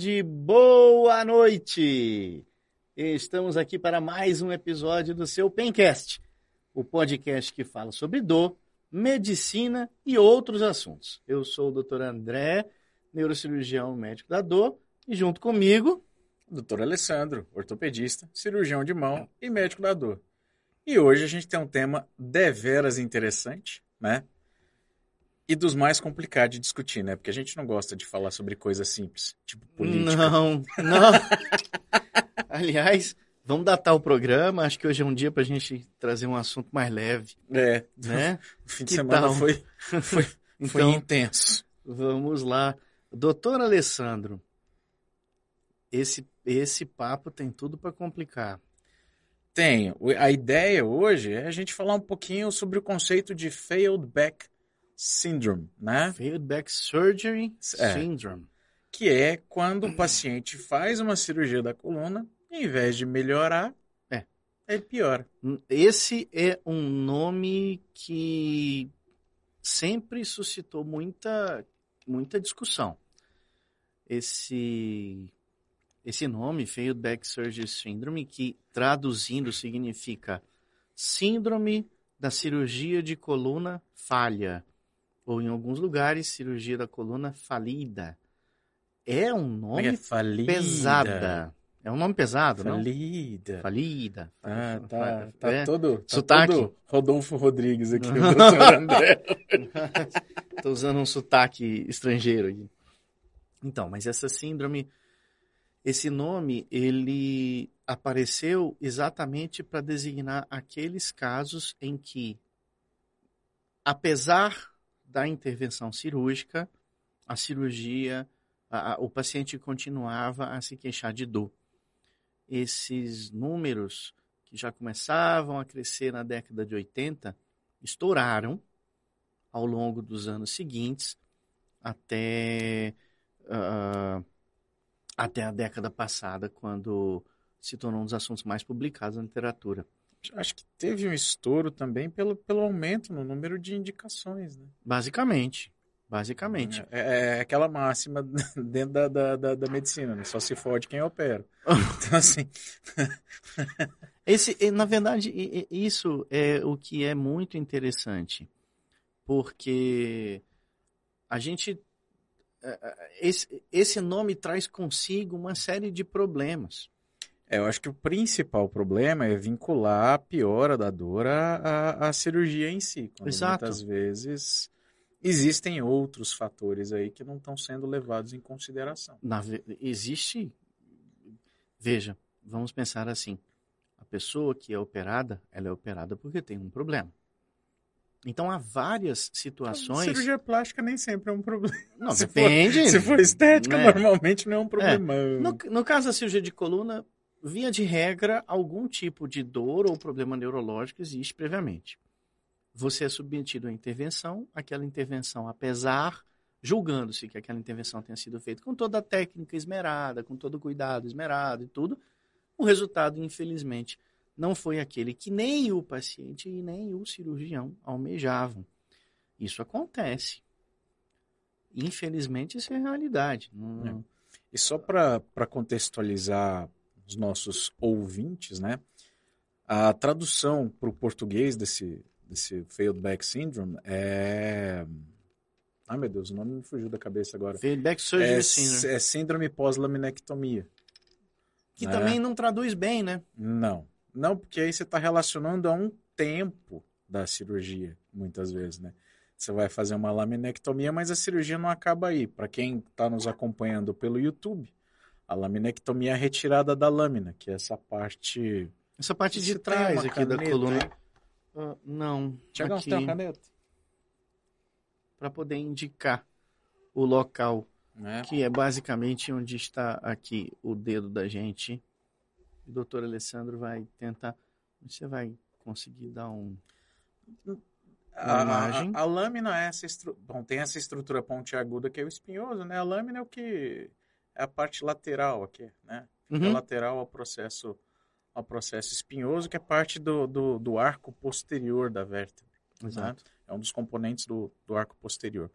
Tarde, boa noite. Estamos aqui para mais um episódio do seu Pencast, o podcast que fala sobre dor, medicina e outros assuntos. Eu sou o Dr. André, neurocirurgião médico da dor, e junto comigo, Dr. Alessandro, ortopedista, cirurgião de mão e médico da dor. E hoje a gente tem um tema deveras interessante, né? E dos mais complicados de discutir, né? Porque a gente não gosta de falar sobre coisas simples, tipo política. Não, não. Aliás, vamos datar o programa. Acho que hoje é um dia para a gente trazer um assunto mais leve, É, né? o fim de Que semana tal? foi, foi, foi Então, intenso. vamos lá. Doutor Alessandro, esse, esse papo tem tudo para complicar. Tem. A ideia hoje é a gente falar um pouquinho sobre o conceito de failed back syndrome, né? Failed back surgery É. syndrome. Que é quando o paciente faz uma cirurgia da coluna, e, em vez de melhorar, É. ele piora. Esse é um nome que sempre suscitou muita, muita discussão. Esse, esse nome, Failed Back Surgery Syndrome, que traduzindo significa Síndrome da Cirurgia de Coluna Falha, ou em alguns lugares, Cirurgia da Coluna Falida. É um é que nome é? Falida. pesada. É um nome pesado, não? Falida. Falida. Ah, tá, tá É. todo, tá Sotaque. todo Rodolfo Rodrigues aqui, o doutor André. Tô usando um sotaque estrangeiro aqui. Então, mas essa síndrome, esse nome, ele apareceu exatamente para designar aqueles casos em que, apesar da intervenção cirúrgica, a cirurgia, a- o paciente continuava a se queixar de dor. Esses números que já começavam a crescer na década de 80 estouraram ao longo dos anos seguintes até ah, até a década passada, quando se tornou um dos assuntos mais publicados na literatura. Acho que teve um estouro também pelo, pelo aumento no número de indicações, né? Basicamente, basicamente. É, é aquela máxima dentro da, da, da, da medicina, né? Só se fode quem opera. Então, assim, Esse, na verdade, isso é o que é muito interessante, porque a gente eh, eh, esse, esse nome traz consigo uma série de problemas. É, eu acho que o principal problema é vincular a piora da dor à, à, cirurgia em si. Quando Exato. muitas vezes existem outros fatores aí que não estão sendo levados em consideração. Na existe. Veja, vamos pensar assim: a pessoa que é operada, ela é operada porque tem um problema. Então há várias situações. Cirurgia plástica nem sempre é um problema. Não, se for- depende. Se for estética, né? normalmente não é um problemão. No, no caso da cirurgia de coluna, via de regra, algum tipo de dor ou problema neurológico existe previamente. Você é submetido à intervenção, aquela intervenção, apesar, julgando-se que aquela intervenção tenha sido feita com toda a técnica esmerada, com todo o cuidado esmerado e tudo, o resultado, infelizmente, não foi aquele que nem o paciente e nem o cirurgião almejavam. Isso acontece. Infelizmente, isso é realidade. Não- E só para contextualizar os nossos ouvintes, né? A tradução para o português desse, desse failed back syndrome é. Ai meu Deus, o nome me fugiu da cabeça agora. Feedback surgery É, syndrome. é síndrome pós-laminectomia. Que né? também não traduz bem, né? Não. Não, porque aí você está relacionando a um tempo da cirurgia, muitas vezes, né? Você vai fazer uma laminectomia, mas a cirurgia não acaba aí. Para quem está nos acompanhando pelo YouTube, a laminectomia é a retirada da lâmina, que é essa parte. Essa parte de trás aqui da caneta coluna. aí? Ah, não. Tiagão, você tem uma caneta? Para poder indicar o local, Né? que é basicamente onde está aqui o dedo da gente. O doutor Alessandro vai tentar. Você vai conseguir dar um. A, a- imagem. a lâmina é essa estru... Bom, tem essa estrutura pontiaguda que é o espinhoso, né? A lâmina é o que é a parte lateral aqui, né? Fica Uhum. lateral ao processo ao processo espinhoso, que é parte do, do, do arco posterior da vértebra. Exato. É um dos componentes do, do arco posterior.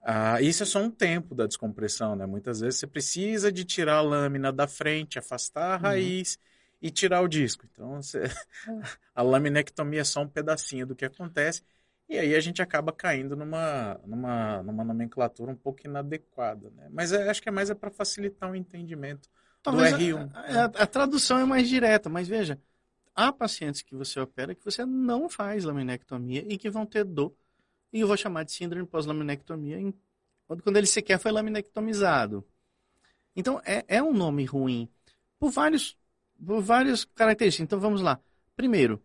Ah, isso é só um tempo da descompressão, né? Muitas vezes você precisa de tirar a lâmina da frente, afastar a Uhum. raiz e tirar o disco. Então, você- a laminectomia é só um pedacinho do que acontece. E aí a gente acaba caindo numa, numa, numa nomenclatura um pouco inadequada, né? Mas é- acho que é mais é para facilitar o entendimento. Talvez R1, a, a- a tradução é mais direta, mas veja, há pacientes que você opera que você não faz laminectomia e que vão ter dor. E eu vou chamar de síndrome pós-laminectomia quando ele sequer foi laminectomizado. Então, é, é um nome ruim por vários, por várias características. Então, vamos lá. Primeiro,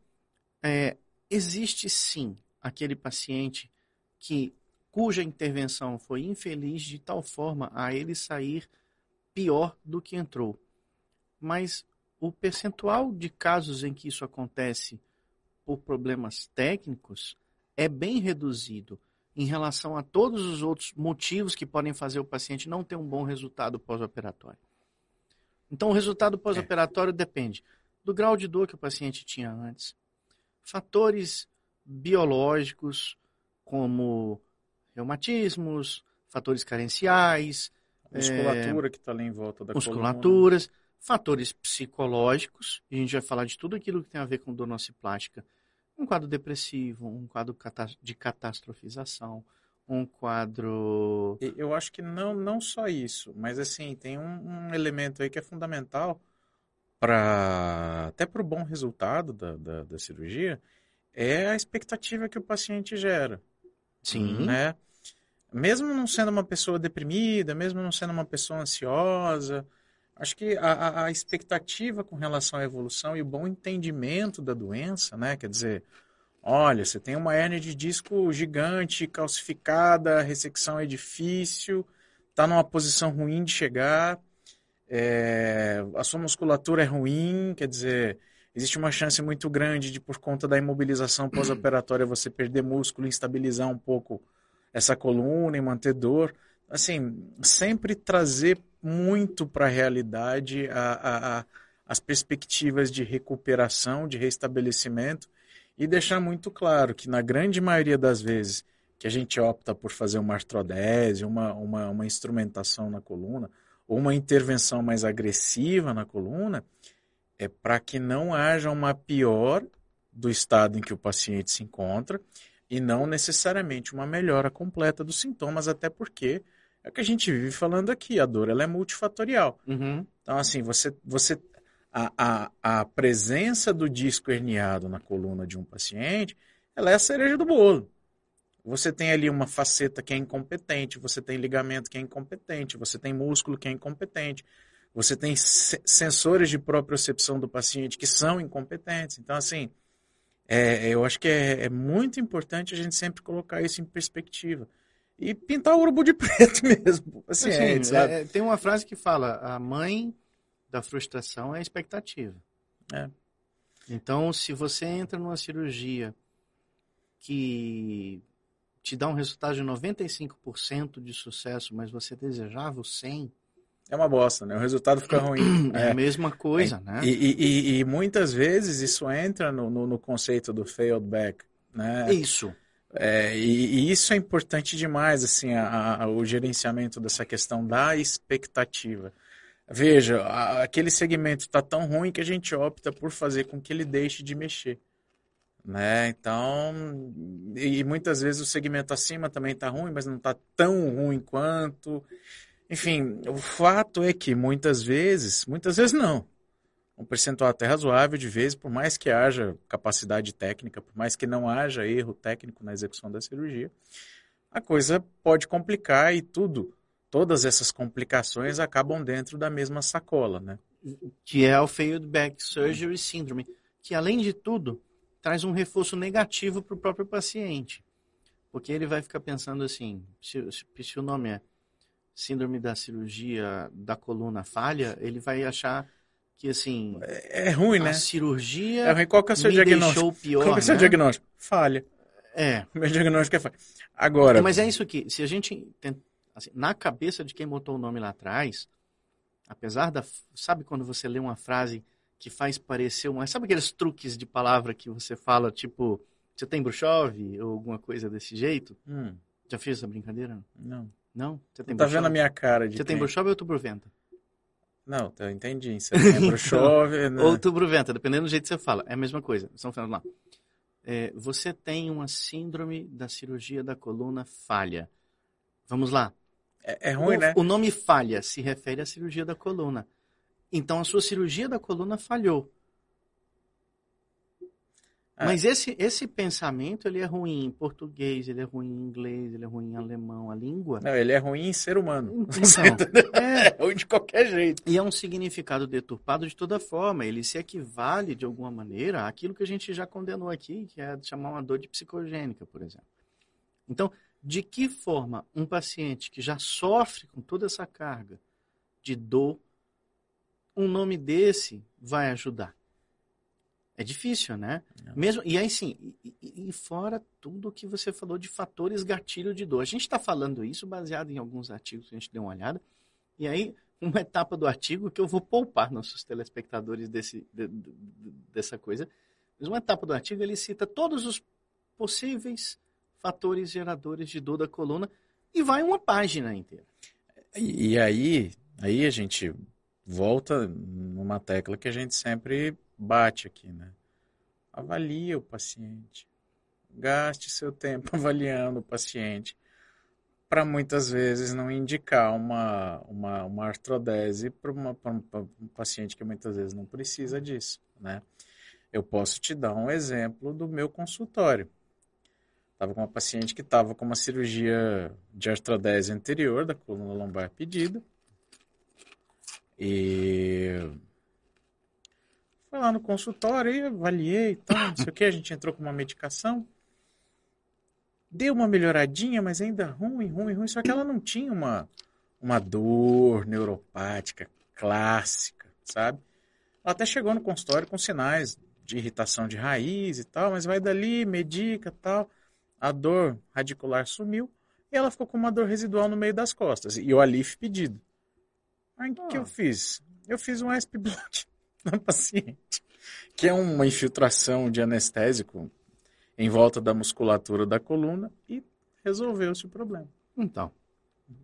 é, existe sim aquele paciente que cuja intervenção foi infeliz de tal forma a ele sair pior do que entrou. Mas o percentual de casos em que isso acontece por problemas técnicos é bem reduzido em relação a todos os outros motivos que podem fazer o paciente não ter um bom resultado pós-operatório. Então, o resultado pós-operatório depende do grau de dor que o paciente tinha antes, fatores biológicos como reumatismos, fatores carenciais, Musculatura que está ali em volta da coluna. musculaturas, fatores psicológicos, e a gente vai falar de tudo aquilo que tem a ver com dor nociplástica. Um quadro depressivo, um quadro de catastrofização, um quadro. Eu acho que não, não só isso, mas assim, tem um, um elemento aí que é fundamental para até para o bom resultado da, da, da cirurgia, é a expectativa que o paciente gera. Sim. Né? Mesmo não sendo uma pessoa deprimida, mesmo não sendo uma pessoa ansiosa, acho que a, a- expectativa com relação à evolução e o bom entendimento da doença, né? Quer dizer, olha, você tem uma hérnia de disco gigante, calcificada, a ressecção é difícil, está numa posição ruim de chegar, é, a sua musculatura é ruim, quer dizer, existe uma chance muito grande de, por conta da imobilização pós-operatória, você perder músculo, instabilizar um pouco essa coluna e manter dor. Assim, sempre trazer muito para a realidade as perspectivas de recuperação, de restabelecimento e deixar muito claro que, na grande maioria das vezes que a gente opta por fazer uma artrodese, uma, uma, uma instrumentação na coluna, ou uma intervenção mais agressiva na coluna, é para que não haja uma pior do estado em que o paciente se encontra e não necessariamente uma melhora completa dos sintomas, até porque é o que a gente vive falando aqui, a dor ela é multifatorial. Uhum. Então, assim, você, você a, a, a presença do disco herniado na coluna de um paciente, ela é a cereja do bolo. Você tem ali uma faceta que é incompetente, você tem ligamento que é incompetente, você tem músculo que é incompetente, você tem se- sensores de propriocepção do paciente que são incompetentes. Então, assim, é, eu acho que é, é muito importante a gente sempre colocar isso em perspectiva. E pintar o urubu de preto mesmo Assim, sabe? é- é- tem uma frase que fala: a mãe da frustração é a expectativa. É. Então, se você entra numa cirurgia que te dá um resultado de 95% de sucesso, mas você desejava o 100%, É uma bosta, né? O resultado fica ruim. é, a É. mesma coisa, né? E, e- e- e muitas vezes isso entra no, no- no conceito do failed back, né? Isso. É, e, isso é importante demais, assim, a- a- o gerenciamento dessa questão da expectativa. Veja, a- aquele segmento está tão ruim que a gente opta por fazer com que ele deixe de mexer. Né? Então, e e muitas vezes o segmento acima também está ruim, mas não está tão ruim quanto. Enfim, o fato é que muitas vezes, muitas vezes não. Um percentual até razoável de vezes, por mais que haja capacidade técnica, por mais que não haja erro técnico na execução da cirurgia, a coisa pode complicar e tudo, todas essas complicações acabam dentro da mesma sacola, né? que é o Failed Back Surgery Syndrome, que além de tudo traz um reforço negativo para o próprio paciente, porque ele vai ficar pensando assim, se, se- se o nome é Síndrome da Cirurgia da Coluna Falha, ele vai achar que assim É, é ruim, a né? cirurgia É ruim. Qual que é o seu diagnóstico? pior, Qual que é o seu né? diagnóstico? Falha. É, O meu diagnóstico é falha. Agora, mas é isso que, se a gente tem, assim, na cabeça de quem botou o nome lá atrás, apesar da, sabe quando você lê uma frase que faz parecer uma, sabe aqueles truques de palavra que você fala, tipo, você tem bruxove ou alguma coisa desse jeito? hum, Já fez essa brincadeira? Não. Não? Você tem Tá vendo a minha cara de Você tem bruxova ou outubro venta? Não, eu entendi. Setembro chove, né? Outubro venta, dependendo do jeito que você fala. É a mesma coisa. São falando lá. É, você tem uma síndrome da cirurgia da coluna falha. Vamos lá. É, é ruim, o, né? o nome falha se refere à cirurgia da coluna. Então a sua cirurgia da coluna falhou. É. Mas esse, esse pensamento ele é ruim em português, ele é ruim em inglês, ele é ruim em alemão, a língua. Não, ele é ruim em ser humano. Então, é, É ruim de qualquer jeito. E é um significado deturpado de toda forma. Ele se equivale, de alguma maneira, àquilo que a gente já condenou aqui, que é chamar uma dor de psicogênica, por exemplo. Então, de que forma um paciente que já sofre com toda essa carga de dor, um nome desse vai ajudar? É difícil, né? Não. Mesmo, e aí sim, e, e- e fora tudo que você falou de fatores gatilho de dor. A gente está falando isso baseado em alguns artigos que a gente deu uma olhada. E aí, uma etapa do artigo que eu vou poupar nossos telespectadores desse, de- de- dessa coisa. Mas uma etapa do artigo ele cita todos os possíveis fatores geradores de dor da coluna e vai uma página inteira. E, e aí, aí a gente volta numa tecla que a gente sempre bate aqui, né? Avalie o paciente. Gaste seu tempo avaliando o paciente para muitas vezes não indicar uma, uma, uma artrodese para um paciente que muitas vezes não precisa disso, né? Eu posso te dar um exemplo do meu consultório. Estava com uma paciente que estava com uma cirurgia de artrodese anterior da coluna lombar pedida. E foi lá no consultório e avaliei e tal, não sei o que, a gente entrou com uma medicação. Deu uma melhoradinha, mas ainda ruim, ruim, ruim. Só que ela não tinha uma, uma dor neuropática clássica, sabe? Ela até chegou no consultório com sinais de irritação de raiz e tal, mas vai dali, medica e tal. A dor radicular sumiu e ela ficou com uma dor residual no meio das costas. E o Alif pedido. Aí o que Ah. eu fiz? Eu fiz um SP Blood na paciente, que é uma infiltração de anestésico em volta da musculatura da coluna e resolveu-se o problema. Então,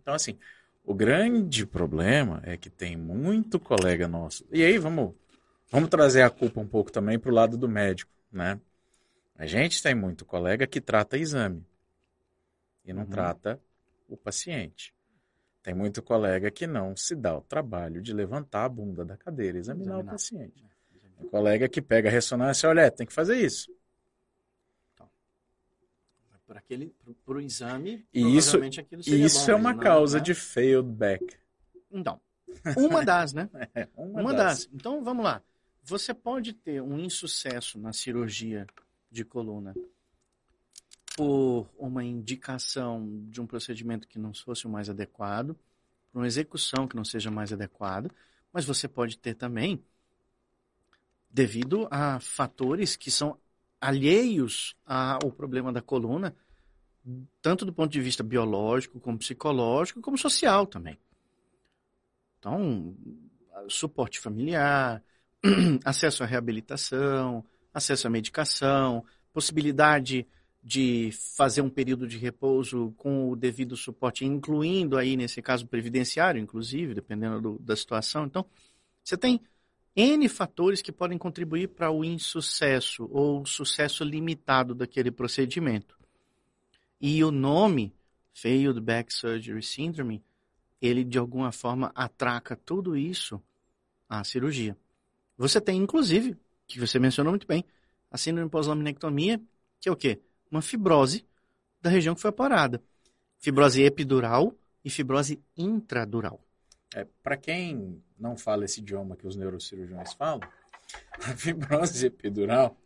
Então, assim, o grande problema é que tem muito colega nosso. E aí, vamos, vamos trazer a culpa um pouco também para o lado do médico, né? A gente tem muito colega que trata exame e não Uhum. trata o paciente. Tem muito colega que não se dá o trabalho de levantar a bunda da cadeira e examinar, Examinar. o paciente. Tem colega que pega a ressonância e olha, é, tem que fazer isso. para aquele para o exame, E isso- Isso bom, é uma não, causa né? de failed back. Então, uma das, né? É, uma, Uma das. das. Então, vamos lá. Você pode ter um insucesso na cirurgia de coluna por uma indicação de um procedimento que não fosse o mais adequado, por uma execução que não seja mais adequada, mas você pode ter também devido a fatores que são alheios ao problema da coluna, tanto do ponto de vista biológico, como psicológico, como social também. Então, suporte familiar, acesso à reabilitação, acesso à medicação, possibilidade de fazer um período de repouso com o devido suporte, incluindo aí, nesse caso, previdenciário, inclusive, dependendo do- da situação. Então, você tem N fatores que podem contribuir para o insucesso ou sucesso limitado daquele procedimento. E o nome, Failed Back Surgery Syndrome, ele de alguma forma atraca tudo isso à cirurgia. Você tem, inclusive, que você mencionou muito bem, a síndrome pós-laminectomia, que é o quê? Uma fibrose da região que foi operada. Fibrose epidural e fibrose intradural. É, para quem não fala esse idioma que os neurocirurgiões falam, a fibrose epidural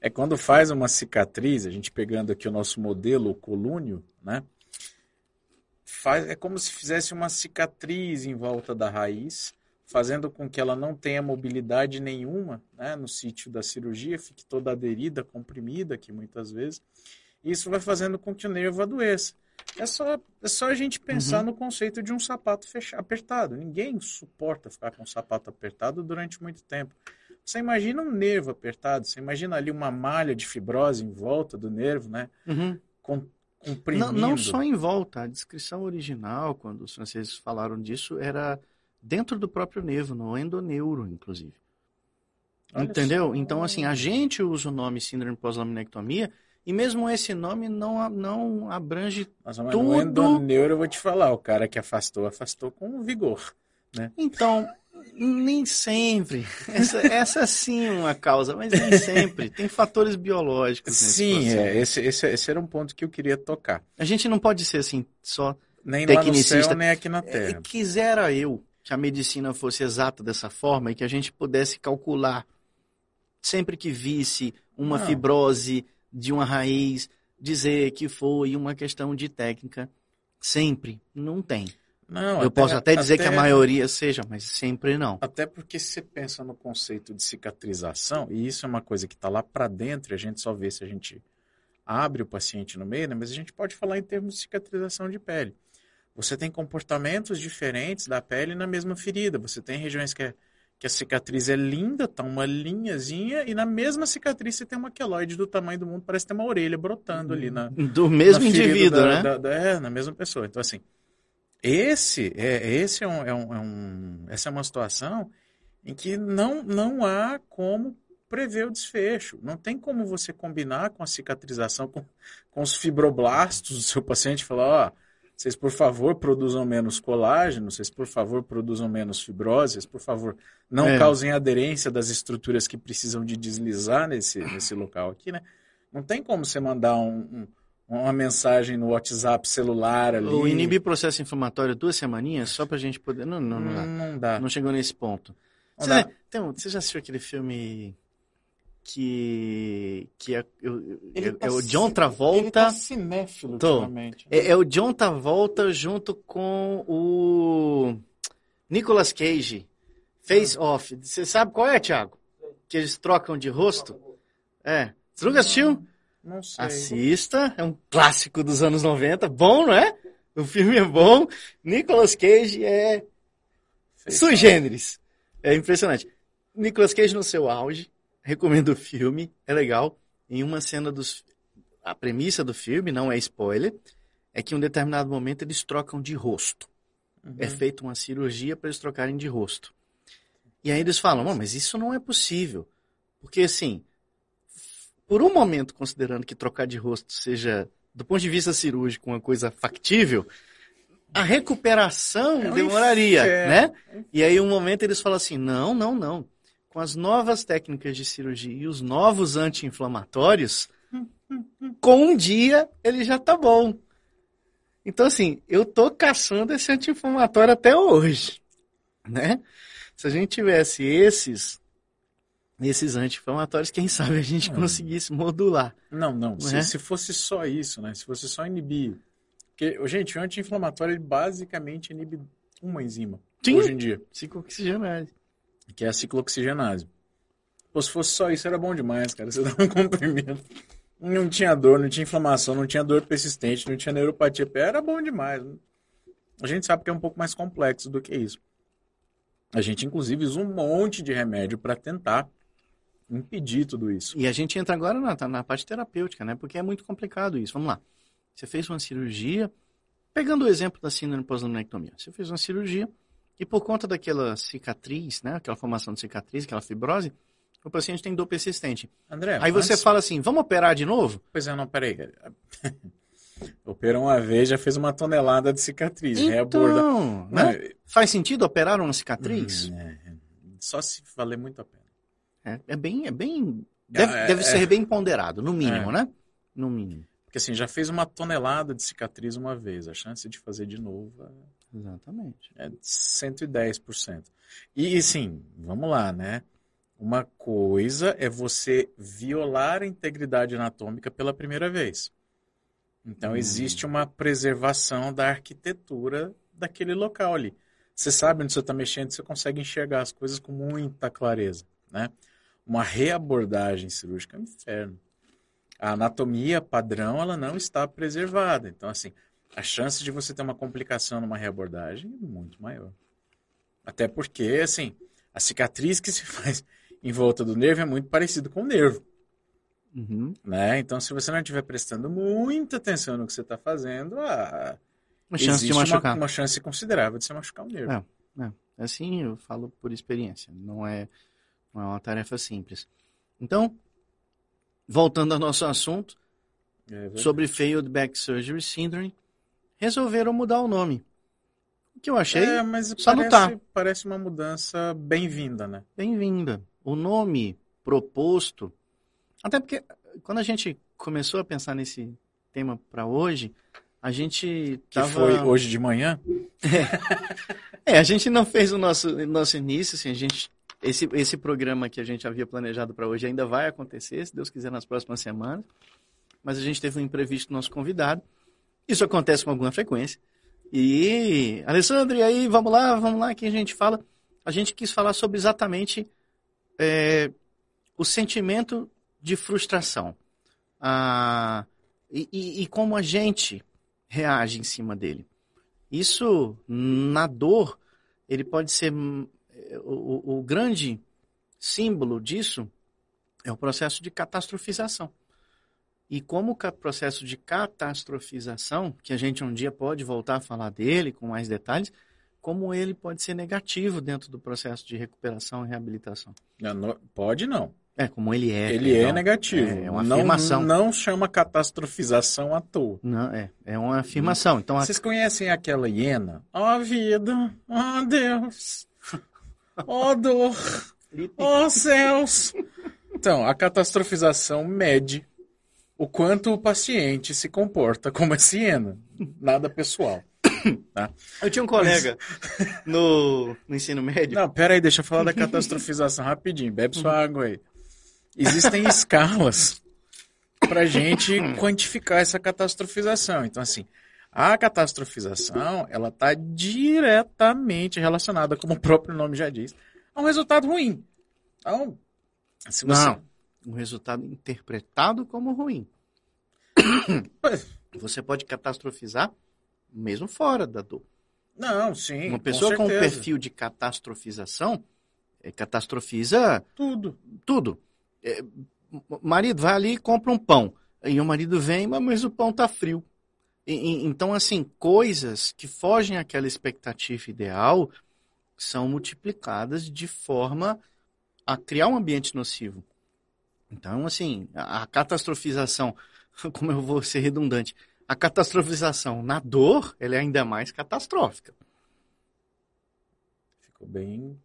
é quando faz uma cicatriz, a gente pegando aqui o nosso modelo, o colúnio, né? Faz, é como se fizesse uma cicatriz em volta da raiz, fazendo com que ela não tenha mobilidade nenhuma né, no sítio da cirurgia, fique toda aderida, comprimida aqui muitas vezes. E isso vai fazendo com que o nervo adoeça. É só, é só a gente pensar Uhum. no conceito de um sapato fecha, apertado. Ninguém suporta ficar com um sapato apertado durante muito tempo. Você imagina um nervo apertado, você imagina ali uma malha de fibrose em volta do nervo, né? Uhum. Com, comprimindo. Não, não só em volta, a descrição original, quando os franceses falaram disso, era dentro do próprio nervo, no endoneuro, inclusive. Olha Entendeu? só. Então, assim, a gente usa o nome síndrome pós-laminectomia e mesmo esse nome não, não abrange. Nossa, mas tudo- no endoneuro eu vou te falar, o cara que afastou, afastou com vigor. Então, nem sempre. Essa, essa sim é uma causa, mas nem sempre. Tem fatores biológicos Sim, é, esse, esse, esse era um ponto que eu queria tocar. A gente não pode ser assim, só Nem lá no Tecnicista. céu, nem aqui na É, Terra. quisera eu que a medicina fosse exata dessa forma e que a gente pudesse calcular sempre que visse uma Não. fibrose de uma raiz, dizer que foi uma questão de técnica. Sempre. Não tem. Não, eu posso até dizer que a até- maioria seja, mas sempre não. Até porque se você pensa no conceito de cicatrização, e isso é uma coisa que está lá para dentro, a gente só vê se a gente abre o paciente no meio, né? mas a gente pode falar em termos de cicatrização de pele. Você tem comportamentos diferentes da pele na mesma ferida. Você tem regiões que, é- que a cicatriz é linda, tá uma linhazinha, e na mesma cicatriz você tem uma queloide do tamanho do mundo, parece ter uma orelha brotando ali na, Do mesmo na indivíduo, da- né? da- da- é, na mesma pessoa. Então, assim, esse é, esse é, um, é um- é um- essa é uma situação em que não, não há como prever o desfecho. Não tem como você combinar com a cicatrização, com, com os fibroblastos do seu paciente e falar, ó, vocês, por favor, produzam menos colágeno, vocês, por favor, produzam menos fibrose, vocês, por favor, não É. causem aderência das estruturas que precisam de deslizar nesse, nesse local aqui, né? Não tem como você mandar um- um- uma mensagem no WhatsApp celular ali. Ou inibir processo inflamatório duas semaninhas só pra gente poder. Não, não, não dá. Não dá. Não chegou nesse ponto. Não Você, dá. tem um- você já assistiu aquele filme que, que é, Ele é- tá é o John Ele Travolta. tá cinéfilo Tô. ultimamente. É, é o John Travolta junto com o Nicolas Cage. Face Off. Você sabe qual é, Thiago? Que eles trocam de rosto? É. Você nunca assistiu? Não sei. Assista. É um clássico dos anos 90. Bom, não é? O filme é bom. Nicolas Cage é Sui generis. É impressionante. Nicolas Cage no seu auge. Recomendo o filme. É legal. Em uma cena dos. A premissa do filme, não é spoiler, é que em um determinado momento eles trocam de rosto. Uhum. É feita uma cirurgia para eles trocarem de rosto. E aí eles falam, "Não, mas isso não é possível. Porque assim, por um momento, considerando que trocar de rosto seja, do ponto de vista cirúrgico, uma coisa factível, a recuperação É um demoraria, inferno. né? E aí um momento eles falam assim, não, não, não. Com as novas técnicas de cirurgia e os novos anti-inflamatórios, com um dia ele já tá bom. Então, assim, eu tô caçando esse anti-inflamatório até hoje, né? Se a gente tivesse esses, esses anti-inflamatórios, quem sabe a gente Hum. conseguisse modular. Não, não. Não Se, é? se fosse só isso, né? Se fosse só inibir. Porque, gente, o anti-inflamatório ele basicamente inibe uma enzima Sim. hoje em dia, Ciclooxigenase. Que é a ciclooxigenase. Pô, se fosse só isso, era bom demais, cara. Você dá um comprimido. Não tinha dor, não tinha inflamação, não tinha dor persistente, não tinha neuropatia. Era bom demais. A gente sabe que é um pouco mais complexo do que isso. A gente, inclusive, usa um monte de remédio para tentar impedir tudo isso. E a gente entra agora na, na parte terapêutica, né? Porque é muito complicado isso. Vamos lá. Você fez uma cirurgia, pegando o exemplo da síndrome pós-laminectomia. Você fez uma cirurgia e por conta daquela cicatriz, né? Aquela formação de cicatriz, aquela fibrose, o paciente tem dor persistente. André, Aí você antes- fala assim, vamos operar de novo? Pois é, não, peraí. Operou uma vez, já fez uma tonelada de cicatriz. reaborda. Então, Não, né? Faz sentido operar uma cicatriz? hum, é, só se valer muito a pena. É, é bem, é bem... Deve, É, deve é. ser bem ponderado, no mínimo, É. né? No mínimo. Porque assim, já fez uma tonelada de cicatriz uma vez. A chance de fazer de novo Exatamente. é de 110%. E assim, vamos lá, né? Uma coisa é você violar a integridade anatômica pela primeira vez. Então Hum. existe uma preservação da arquitetura daquele local ali. Você sabe onde você está mexendo, você consegue enxergar as coisas com muita clareza, né? Uma reabordagem cirúrgica é um inferno. A anatomia padrão, ela não está preservada. Então, assim, a chance de você ter uma complicação numa reabordagem é muito maior. Até porque, assim, a cicatriz que se faz em volta do nervo é muito parecido com o nervo. Uhum. Né? Então, se você não estiver prestando muita atenção no que você está fazendo, ah, Uma chance de existe machucar. Uma, uma chance considerável de você machucar o nervo. É. Assim eu falo por experiência. Não é, não é uma tarefa simples. Então, voltando ao nosso assunto, É sobre Failed Back Surgery Syndrome, resolveram mudar o nome. O que eu achei É, mas salutar. parece, parece uma mudança bem-vinda, né? bem-vinda. O nome proposto, até porque quando a gente começou a pensar nesse tema para hoje, a gente Que tava... foi hoje de manhã. É, a gente não fez o nosso, nosso início, assim, a gente, esse, esse programa que a gente havia planejado para hoje ainda vai acontecer, se Deus quiser, nas próximas semanas, mas a gente teve um imprevisto no nosso convidado, isso acontece com alguma frequência, e, Alessandro, e aí, vamos lá, vamos lá, que a gente fala, a gente quis falar sobre exatamente é, o sentimento de frustração, ah, e, e- e como a gente reage em cima dele. Isso, na dor, ele pode ser. o- o grande símbolo disso é o processo de catastrofização. E como o processo de catastrofização, que a gente um dia pode voltar a falar dele com mais detalhes, como ele pode ser negativo dentro do processo de recuperação e reabilitação. Não, não- Pode não. É, como ele é. Ele é perdão. negativo. É uma não, afirmação. Não chama catastrofização à toa. Não, é, é uma afirmação. Então, a- Vocês conhecem aquela hiena? Ó vida, ó Deus, ó dor, ó céus. Então, a catastrofização mede o quanto o paciente se comporta como essa hiena. Nada pessoal. eu tinha um colega no, no ensino médio. Não, pera aí, deixa eu falar da catastrofização rapidinho. Bebe sua água aí. Existem escalas para gente quantificar essa catastrofização. Então, assim, a catastrofização, ela está diretamente relacionada, como o próprio nome já diz, a um resultado ruim. Então, se você... Não. Um resultado interpretado como ruim. Você pode catastrofizar mesmo fora da dor. Não, sim, Uma pessoa com, um certeza. perfil de catastrofização é, catastrofiza Tudo. tudo. É, marido vai ali e compra um pão. E o marido vem, mas- mas o pão tá frio. E- e- então, assim, coisas que fogem àquela expectativa ideal são multiplicadas de forma a criar um ambiente nocivo. Então, assim, a, catastrofização, como eu vou ser redundante, a catastrofização na dor, ela é ainda mais catastrófica. Ficou bem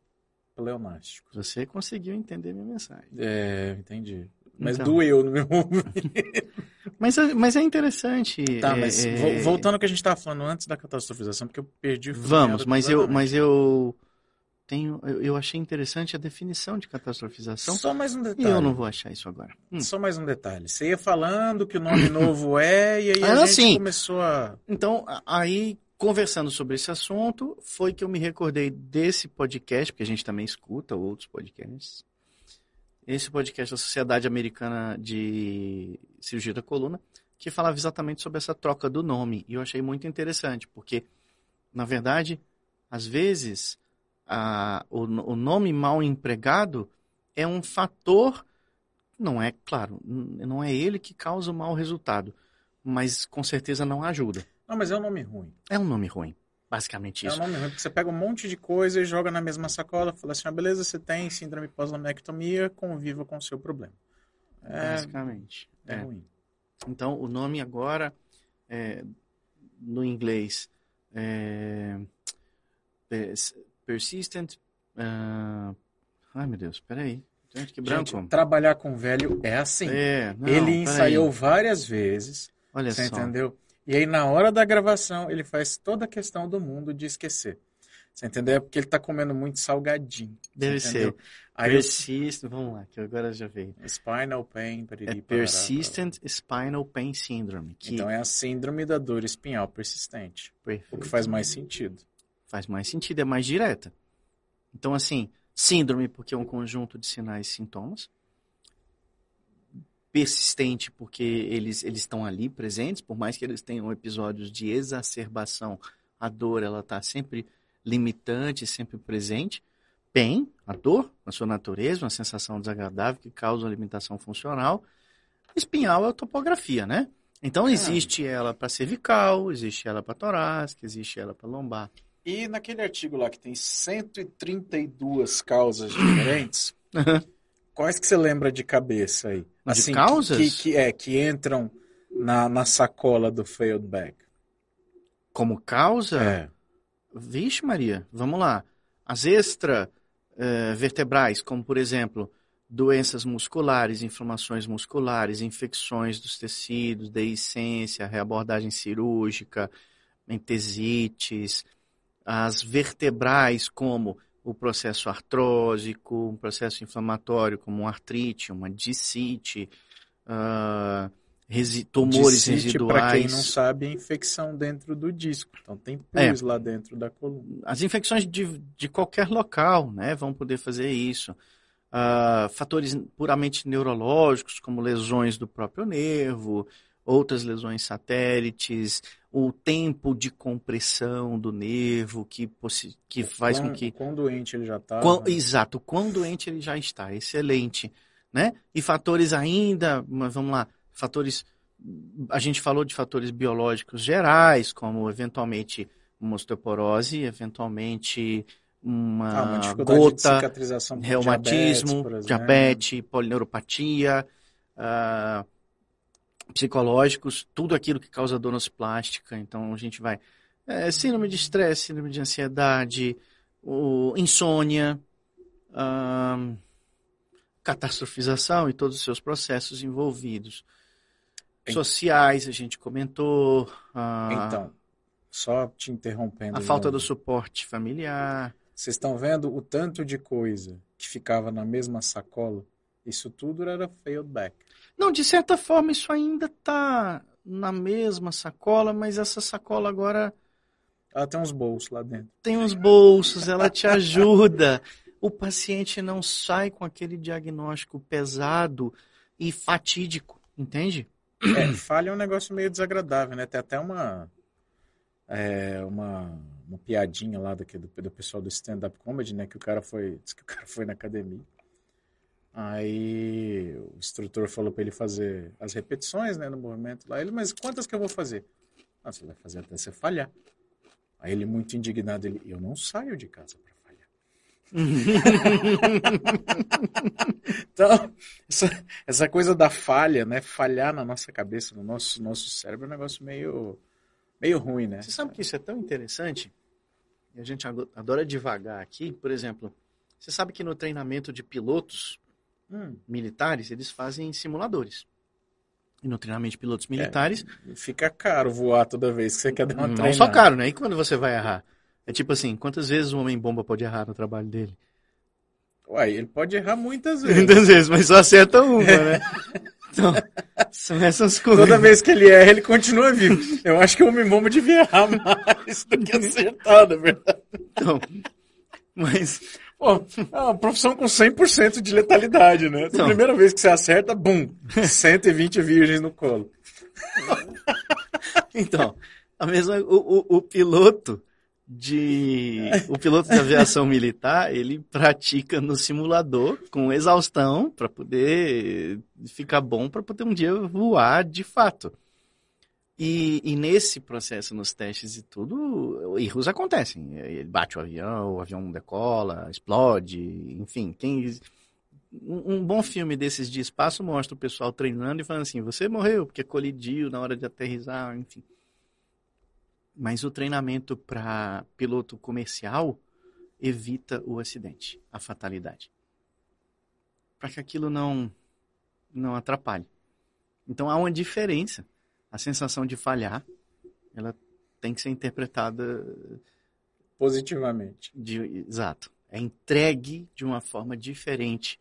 pleonástico. Você conseguiu entender minha mensagem. É, entendi. Mas Então. doeu no meu Mas, é- mas é interessante. Tá, é- mas é- vo- voltando ao que a gente estava falando antes da catastrofização, porque eu perdi o Vamos, mas eu, mas eu tenho, eu, eu achei interessante a definição de catastrofização Só mais um e detalhe. eu não vou achar isso agora. Hum. Só mais um detalhe. Você ia falando que o nome novo é, e aí a Ah, gente sim. começou a. Então, a- aí, conversando sobre esse assunto, foi que eu me recordei desse podcast, porque a gente também escuta outros podcasts. Esse podcast da Sociedade Americana de Cirurgia da Coluna, que falava exatamente sobre essa troca do nome. E eu achei muito interessante, porque, na verdade, às vezes, a- o, o nome mal empregado é um fator, não é, claro, não é ele que causa o mau resultado, mas com certeza não ajuda. Não, mas é um nome ruim. É um nome ruim, basicamente É um isso. nome ruim, porque você pega um monte de coisa e joga na mesma sacola, fala assim, ah, beleza, você tem síndrome pós-laminectomia, conviva com o seu problema. É, Basicamente. é É. ruim. Então, o nome agora, é, no inglês, é, pers- Persistent. ah, ai, meu Deus, peraí. Gente, que branco. Gente, trabalhar com velho é assim. É, não, ele ensaiou várias vezes, Olha você só. entendeu? E aí, na hora da gravação, ele faz toda a questão do mundo de esquecer. Você entendeu? É porque ele tá comendo muito salgadinho. Deve entendeu? ser. Aí o Persistent, vamos lá, que agora já veio. spinal pain, pariri, É parará, Persistent Spinal Pain Syndrome. Que Então é a síndrome da dor espinhal persistente. O perfeito. que faz mais sentido. Faz mais sentido, é mais direta. Então, assim, síndrome porque é um conjunto de sinais e sintomas. Persistente porque eles, eles estão ali presentes, por mais que eles tenham episódios de exacerbação, a dor ela está sempre limitante, sempre presente. Bem, a dor, na sua natureza, uma sensação desagradável que causa uma limitação funcional. Espinhal é a topografia, né? Então existe ela para cervical, existe ela para torácica, existe ela para lombar. E naquele artigo lá que tem 132 causas diferentes, quais que você lembra de cabeça aí? De causas? Que, que, é, que entram na, na sacola do failed back. Como causa? É. Vixe, Maria, vamos lá. As extra eh, vertebrais, como por exemplo, doenças musculares, inflamações musculares, infecções dos tecidos, deiscência, reabordagem cirúrgica, entesites, as vertebrais, como o processo artrósico, um processo inflamatório, como uma artrite, uma discite, uh, resi tumores Discite, residuais. Para quem não sabe, é infecção dentro do disco. Então tem pus É. lá dentro da coluna. As infecções de, de qualquer local né, vão poder fazer isso. Ah, fatores puramente neurológicos, como lesões do próprio nervo, outras lesões satélites, o tempo de compressão do nervo que, que faz quão, com que Quão doente ele já tá. Quão- né? exato, quão doente ele já está, excelente, né? E fatores ainda, mas vamos lá, fatores, a gente falou de fatores biológicos gerais, como eventualmente uma osteoporose, eventualmente uma, Ah, uma gota, reumatismo, diabetes, diabetes, polineuropatia, ah, psicológicos, tudo aquilo que causa dor plástica. Então a gente vai. é, síndrome de estresse, síndrome de ansiedade, o, insônia, catastrofização e todos os seus processos envolvidos. Sociais, a gente comentou. ah, Então, só te interrompendo. a falta do suporte familiar. Vocês estão vendo o tanto de coisa que ficava na mesma sacola? Isso tudo era failed back. Não, de certa forma isso ainda está na mesma sacola, mas essa sacola agora Ela tem uns bolsos lá dentro. tem uns bolsos, ela te ajuda. O paciente não sai com aquele diagnóstico pesado e fatídico, entende? É, falha é um negócio meio desagradável, né? Tem até uma, é, uma, uma piadinha lá daquele, do, do pessoal do stand-up comedy, né? Que o cara foi, disse que o cara foi na academia. Aí o instrutor falou pra ele fazer as repetições, né, no movimento lá. Ele, mas quantas que eu vou fazer? Ah, você vai fazer até você falhar. Aí ele, muito indignado, ele, eu não saio de casa pra falhar. Então, essa, essa coisa da falha, né? Falhar na nossa cabeça, no nosso, nosso cérebro, é um negócio meio, meio ruim, né? Você sabe que isso é tão interessante? E a gente ado- adora devagar aqui. Por exemplo, você sabe que no treinamento de pilotos Hum, militares, eles fazem simuladores. E no treinamento de pilotos militares, fica caro voar toda vez que você quer dar uma não treinada. só caro, né? E quando você vai errar? É tipo assim, quantas vezes o homem-bomba pode errar no trabalho dele? Uai, ele pode errar muitas vezes. Muitas vezes, mas só acerta uma, né? Então, são essas coisas. Toda vez que ele erra, ele continua vivo. Eu acho que o homem-bomba devia errar mais do que acertar, na verdade. Então, mas, Pô, é uma profissão com 100% de letalidade, né? A primeira vez que você acerta, bum, 120 virgens no colo. então, a mesma, o, o, o piloto de, o piloto de aviação militar, ele pratica no simulador com exaustão para poder ficar bom para poder um dia voar de fato. E, e nesse processo, nos testes e tudo, erros acontecem. Ele bate o avião, o avião decola, explode, enfim. Quem, um, bom filme desses de espaço mostra o pessoal treinando e falando assim: você morreu porque colidiu na hora de aterrissar, enfim. Mas o treinamento para piloto comercial evita o acidente, a fatalidade. Para que aquilo não, não atrapalhe. Então há uma diferença. A sensação de falhar, ela tem que ser interpretada Positivamente. de, exato. É entregue de uma forma diferente.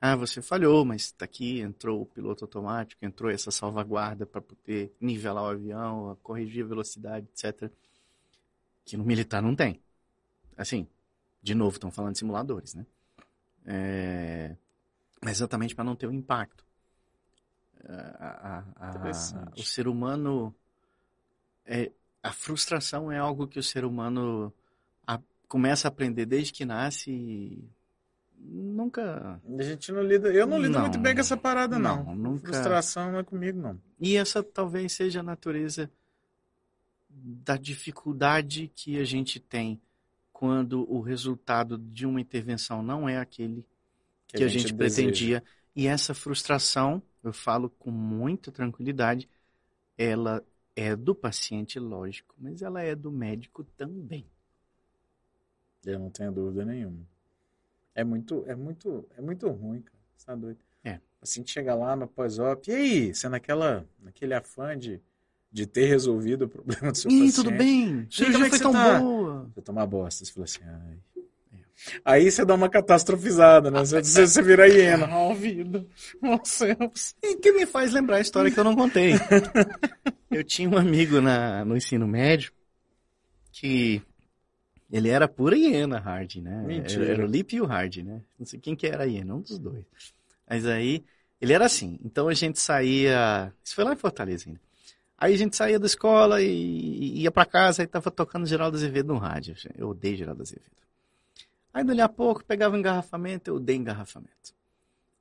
Ah, você falhou, mas está aqui, entrou o piloto automático, entrou essa salvaguarda para poder nivelar o avião, corrigir a velocidade, etc. Que no militar não tem. Assim, de novo, estão falando de simuladores, né? É, mas exatamente para não ter o impacto. A- a- o ser humano é, a frustração é algo que o ser humano começa a aprender desde que nasce e nunca. A gente não lida. Eu não lido Não. muito bem com essa parada, não. Não, nunca. Frustração não é comigo, não. E essa talvez seja a natureza da dificuldade que a gente tem quando o resultado de uma intervenção não é aquele que, a gente, deseja. pretendia. E essa frustração, eu falo com muita tranquilidade, ela é do paciente, lógico, mas ela é do médico também. Eu não tenho dúvida nenhuma. É muito, é muito, é muito ruim, cara. Você tá doido? É. Assim, chega lá no pós-op, e aí? Você naquela, naquele afã de, de ter resolvido o problema do seu Ih, paciente. tudo bem, a cirurgia como é que foi você tão tá? boa. Você toma bosta, você fala assim, ai. Aí você dá uma catastrofizada, né? Você, você, vira hiena. Oh, vida. E que me faz lembrar a história que eu não contei. eu tinha um amigo na, no ensino médio que ele era pura hiena hard, né? Mentira. Era, era o Lip e o hard, né? Não sei quem que era a hiena, um dos dois. Mas aí, ele era assim. Então a gente saía... Isso foi lá em Fortaleza ainda. Aí a gente saía da escola e, e ia pra casa e tava tocando Geraldo Azevedo no rádio. Eu odeio Geraldo Azevedo. Aí dali a pouco pegava engarrafamento, eu odeio engarrafamento.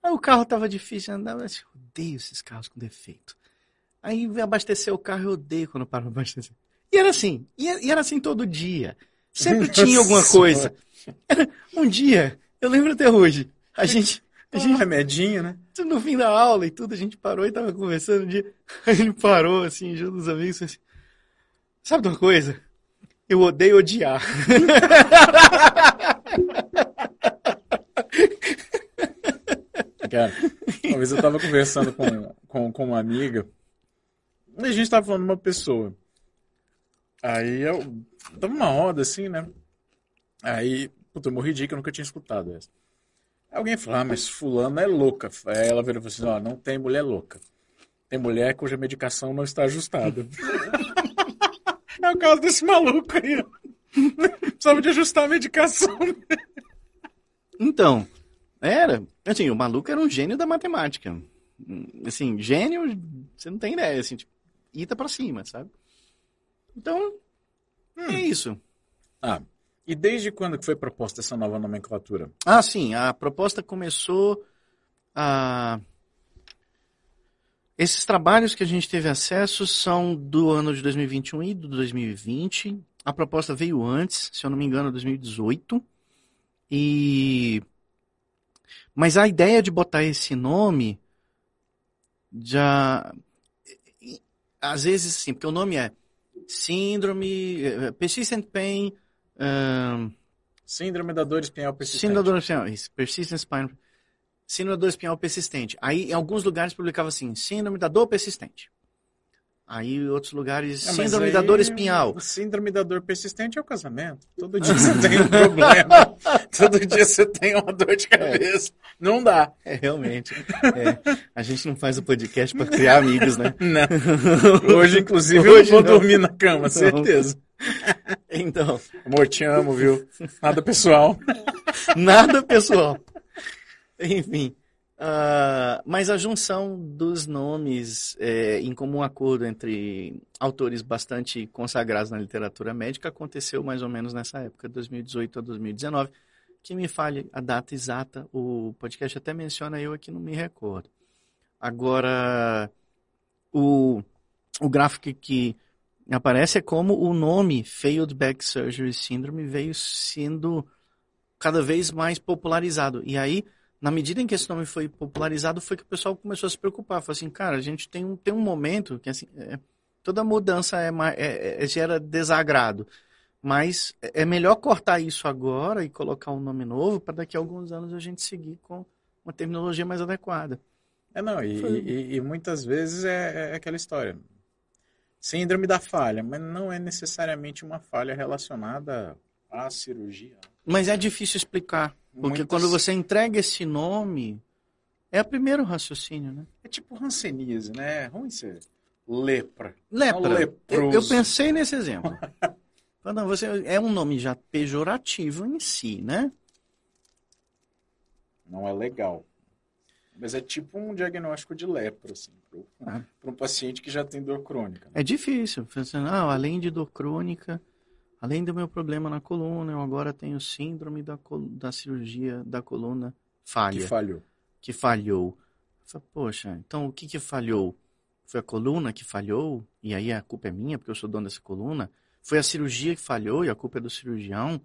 Aí o carro tava difícil de andar, eu odeio esses carros com defeito. Aí abastecer o carro, eu odeio quando paro pra abastecer. E era assim, e era assim todo dia. Sempre tinha alguma Nossa coisa. Um dia, eu lembro até hoje, a gente, a gente remedinho, né? no fim da aula e tudo, a gente parou e tava conversando um dia. Aí ele parou, assim, junto dos amigos, assim, sabe de uma coisa? Eu odeio odiar. Cara, uma vez eu tava conversando com, com, com uma amiga e a gente tava falando de uma pessoa. Aí eu tava numa roda assim, né? Aí, puta, eu morri de que eu nunca tinha escutado essa. Alguém falou, ah, mas fulano é louca. Aí ela virou e falou assim, ó, não tem mulher louca. Tem mulher cuja medicação não está ajustada. é o caso desse maluco aí. Precisava de ajustar a medicação. Então, era. Assim, o maluco era um gênio da matemática. Hum, Assim, gênio, você não tem ideia, assim, tipo, ita pra cima, sabe? Então, é isso. Ah, e desde quando que foi proposta essa nova nomenclatura? Ah, sim, a proposta começou a. Esses trabalhos que a gente teve acesso são do ano de 2021 e do 2020. A proposta veio antes, se eu não me engano, 2018. E mas a ideia de botar esse nome já às vezes sim, porque o nome é síndrome eh, persistent pain ahn, Síndrome da dor espinhal persistente. Síndrome da dor espinhal, isso, persistent spinal. Síndrome da dor espinhal persistente. Aí, em alguns lugares, publicava assim, síndrome da dor persistente. Aí, em outros lugares, Ah, mas síndrome aí, da dor espinhal. Síndrome da dor persistente é o casamento. Todo dia você tem um problema. Todo dia você tem uma dor de cabeça. Não dá. É, realmente. É, a gente não faz o podcast para criar amigos, né? Não. Hoje, inclusive, Hoje eu vou não. dormir na cama, certeza. Então, Amor, te amo, viu? Nada pessoal. nada pessoal. Enfim. Ah, mas a junção dos nomes é, em comum acordo entre autores bastante consagrados na literatura médica aconteceu mais ou menos nessa época, 2018 a 2019. Que me fale a data exata, o podcast até menciona, eu aqui não me recordo. Agora, o, o gráfico que aparece é como o nome Failed Back Surgery Syndrome veio sendo cada vez mais popularizado. E aí, na medida em que esse nome foi popularizado, foi que o pessoal começou a se preocupar. Falou assim, cara, a gente tem um, tem um momento que assim, é, toda mudança é, ma- é- é- gera desagrado. Mas é é melhor cortar isso agora e colocar um nome novo para daqui a alguns anos a gente seguir com uma terminologia mais adequada. É, não, e, Foi. e- e muitas vezes é, é aquela história. Síndrome da falha, mas não é necessariamente uma falha relacionada à cirurgia. Mas é difícil explicar. Porque Muitas- quando você entrega esse nome, é o primeiro raciocínio, né? É tipo hanseníase, né? É ruim ser lepra. Lepra. Um Eu, eu pensei nesse exemplo. Quando você é um nome já pejorativo em si, né? Não é legal. Mas é tipo um diagnóstico de lepra, assim, Ah. para um paciente que já tem dor crônica. né? É difícil. Você, ah, além de dor crônica, além do meu problema na coluna, eu agora tenho síndrome da, da cirurgia da coluna falha, Que falhou. que falhou. Falei, Poxa, então o que que falhou? Foi a coluna que falhou? E aí a culpa é minha, porque eu sou dono dessa coluna? Foi a cirurgia que falhou e a culpa é do cirurgião?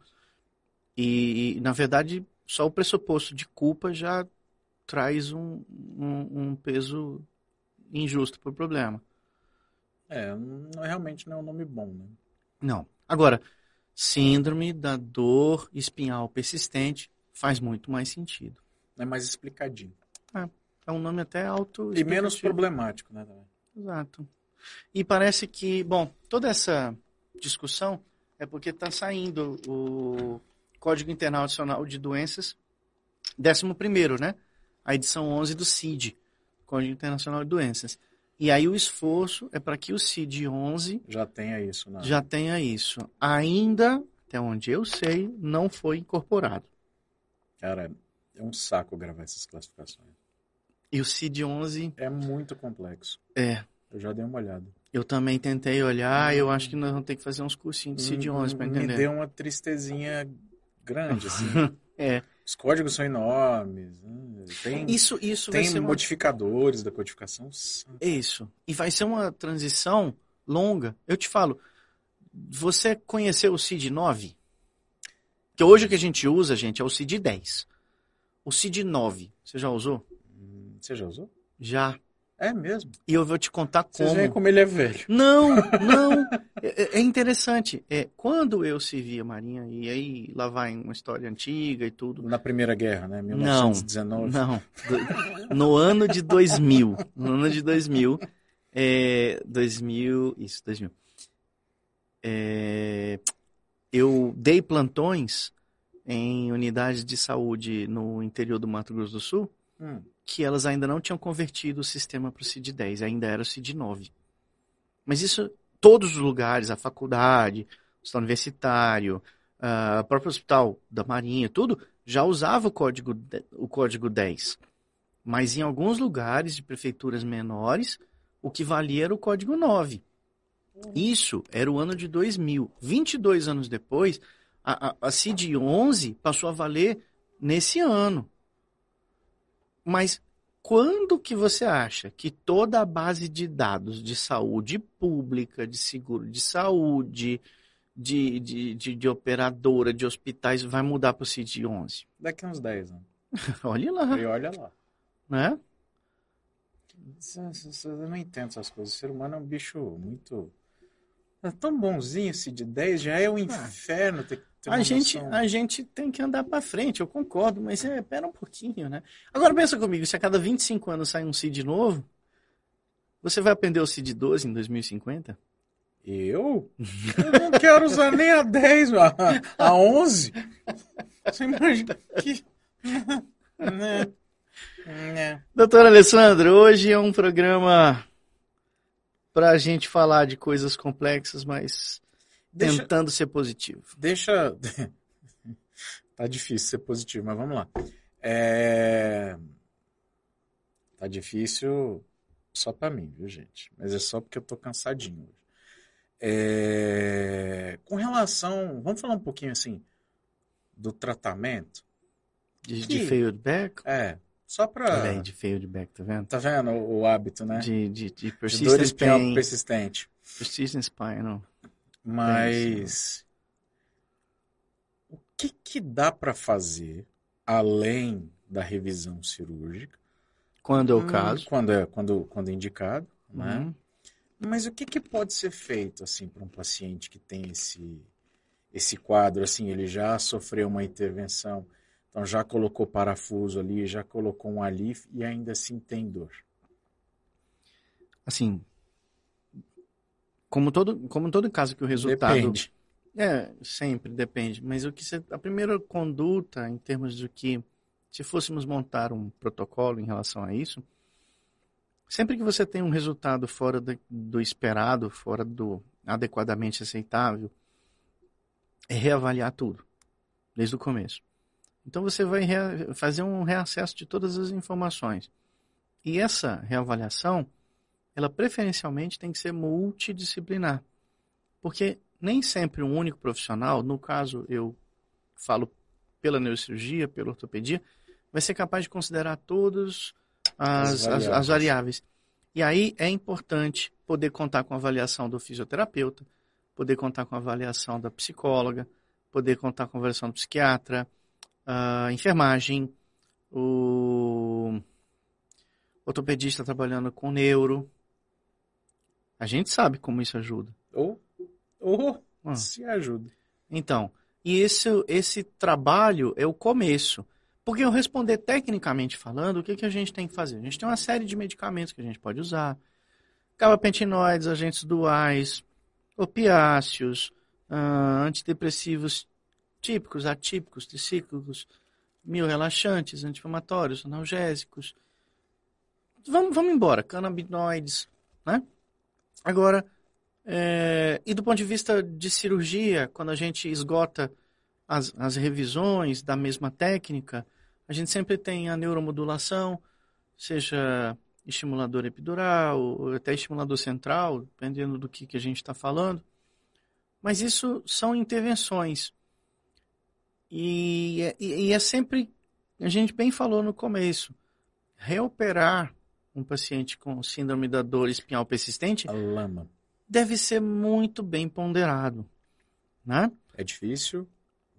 E, e, na verdade, só o pressuposto de culpa já traz um, um, um peso injusto para o problema. É, não, realmente não é um nome bom, né? Não. Agora, síndrome da dor espinhal persistente faz muito mais sentido. É mais explicadinho. É um nome até alto. E menos problemático, né? Exato. E parece que, bom, toda essa discussão é porque está saindo o Código Internacional de Doenças, 11º, né? A edição 11 do CID, Código Internacional de Doenças. E aí o esforço é para que o CID-11 Já tenha isso, né? já tenha isso. Ainda, até onde eu sei, não foi incorporado. Cara, é um saco gravar essas classificações. E o CID-11, É muito complexo. é, Eu já dei uma olhada. eu também tentei olhar, eu acho que nós vamos ter que fazer uns cursinhos de CID-11 para Me entender. deu uma tristezinha grande, assim. É. Os códigos são enormes. né? Tem, Isso, isso tem ser uma... modificadores da codificação. saco. Isso. E vai ser uma transição longa. Eu te falo, você conheceu o CID 9? Que hoje o que a gente usa, gente, é o CID 10. O CID 9, você já usou? Hum, Você já usou? Já. É mesmo. E eu vou te contar Você já vê como. como ele é velho. Não, não. É, é interessante. É, quando eu servi a Marinha, e aí lá vai uma história antiga e tudo. Na Primeira Guerra, né? Não, 1919. Não. Do- no ano de 2000. No ano de 2000. É, 2000. Isso, 2000. É, eu dei plantões em unidades de saúde no interior do Mato Grosso do Sul Hum, que elas ainda não tinham convertido o sistema para o CID-10, ainda era o CID-9. Mas isso, todos os lugares, a faculdade, o hospital universitário, ah, o próprio hospital da Marinha, tudo, já usava o código, o código 10. Mas em alguns lugares de prefeituras menores, o que valia era o código 9. Isso era o ano de 2000. 22 anos depois, a, a, a CID-11 passou a valer nesse ano. Mas quando que você acha que toda a base de dados de saúde pública, de seguro de saúde, de, de, de, de operadora, de hospitais, vai mudar para o CID-11? daqui uns 10 anos. Olha lá, E olha lá. né? Eu não entendo essas coisas. O ser humano é um bicho muito. É tão bonzinho esse de 10, já é um inferno ter, ter A gente, noção. a gente tem que andar para frente, eu concordo, mas é, pera um pouquinho, né? Agora pensa comigo, se a cada 25 anos sai um CID novo, você vai aprender o CID 12 em 2050? Eu? Eu não quero usar nem a 10, a, a 11. Você imagina que. Né? Né? Doutor Alessandro, hoje é um programa para a gente falar de coisas complexas, mas Deixa, tentando ser positivo. deixa. Tá difícil ser positivo, mas vamos lá. É... Tá difícil só pra mim, viu, gente? Mas é só porque eu tô cansadinho hoje. É... Com relação. Vamos falar um pouquinho assim do tratamento? De, Que- de feedback? É, só pra. Olha aí, de feedback, tá vendo? Tá vendo o, o hábito, né? De, de, de De dor persistent espinhal pain, persistente. persistent spinal. Mas o que que dá pra fazer além da revisão cirúrgica? Quando é o Hum, caso. Quando é quando, quando é indicado, né? Uhum. Mas o que que pode ser feito assim para um paciente que tem esse esse quadro assim, ele já sofreu uma intervenção, então já colocou parafuso ali, já colocou um alif e ainda assim tem dor. Assim, como todo, como todo caso que o resultado Depende. É, sempre depende. Mas o que você, a primeira conduta, em termos de que, se fôssemos montar um protocolo em relação a isso, sempre que você tem um resultado fora do, do esperado, fora do adequadamente aceitável, é reavaliar tudo, desde o começo. Então você vai fazer um reacesso de todas as informações. E essa reavaliação, ela preferencialmente tem que ser multidisciplinar. Porque nem sempre um único profissional, no caso eu falo pela neurocirurgia, pela ortopedia, vai ser capaz de considerar todas as, as, variáveis. As variáveis. E aí é importante poder contar com a avaliação do fisioterapeuta, poder contar com a avaliação da psicóloga, poder contar com a avaliação do psiquiatra, a enfermagem, o ortopedista trabalhando com neuro. A gente sabe como isso ajuda. Ou, ou ah. se ajuda. Então, e esse, esse trabalho é o começo. Porque eu responder tecnicamente falando, o que, que a gente tem que fazer? A gente tem uma série de medicamentos que a gente pode usar. Gabapentinoides, agentes duais, opiáceos, uh, antidepressivos típicos, atípicos, tricíclicos, mil relaxantes, anti-inflamatórios, analgésicos. Vamos, vamos embora, canabinoides, né? Agora, é, e do ponto de vista de cirurgia, quando a gente esgota as, as revisões da mesma técnica, a gente sempre tem a neuromodulação, seja estimulador epidural, ou até estimulador central, dependendo do que, que a gente está falando. Mas isso são intervenções. E, e, e, é sempre, a gente bem falou no começo, reoperar um paciente com síndrome da dor espinhal persistente a lama. deve ser muito bem ponderado. Né? É difícil,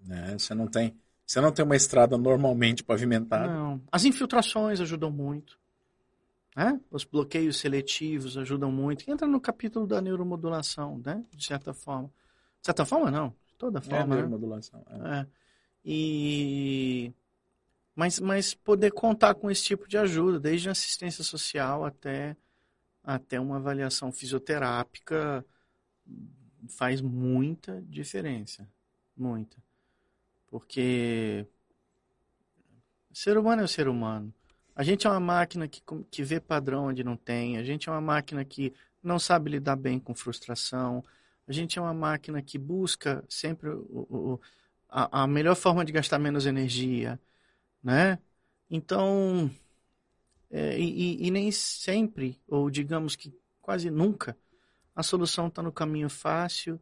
né? Você não tem, você não tem uma estrada normalmente pavimentada. Não. As infiltrações ajudam muito. Né? Os bloqueios seletivos ajudam muito. Entra no capítulo da neuromodulação, né? De certa forma. De certa forma, não. De toda é, forma. É, neuromodulação. É. é. E... Mas, mas poder contar com esse tipo de ajuda, desde assistência social até, até uma avaliação fisioterápica, faz muita diferença. Muita. Porque ser humano é o ser humano. A gente é uma máquina que, que vê padrão onde não tem. A gente é uma máquina que não sabe lidar bem com frustração. A gente é uma máquina que busca sempre o, o, a, a melhor forma de gastar menos energia, né? Então, é, e, e, nem sempre, ou digamos que quase nunca, a solução está no caminho fácil,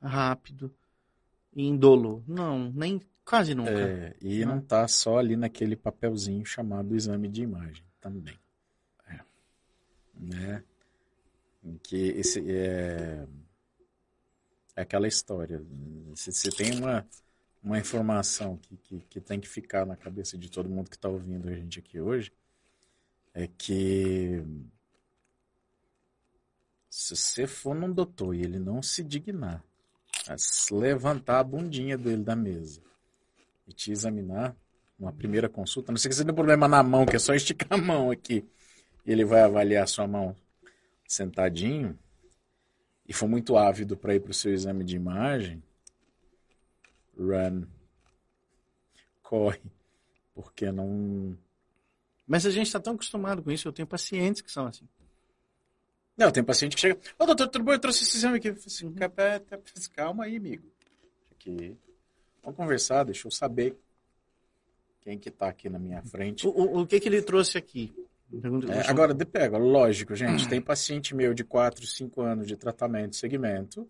rápido e indolor. Não, nem Quase nunca. É, e não está só ali naquele papelzinho chamado exame de imagem também. É. Né? Em que esse é, é aquela história. Se você tem uma, uma informação que, que, que, tem que ficar na cabeça de todo mundo que está ouvindo a gente aqui hoje, é que se você for num doutor e ele não se dignar a levantar a bundinha dele da mesa e te examinar, uma primeira consulta, não sei que você tem problema na mão, que é só esticar a mão aqui, e ele vai avaliar sua mão sentadinho, e for muito ávido para ir para o seu exame de imagem, run, corre, porque não... Mas a gente está tão acostumado com isso, eu tenho pacientes que são assim. Não, tem paciente que chega, ô oh, doutor, tudo bom? Eu trouxe esse exame aqui. Assim, uhum. Calma aí, amigo. Aqui Vamos conversar, deixa eu saber quem que está aqui na minha frente. O, o, o, que que ele trouxe aqui? É, agora, de pega, lógico, gente, tem paciente meu de 4, 5 anos de tratamento, segmento,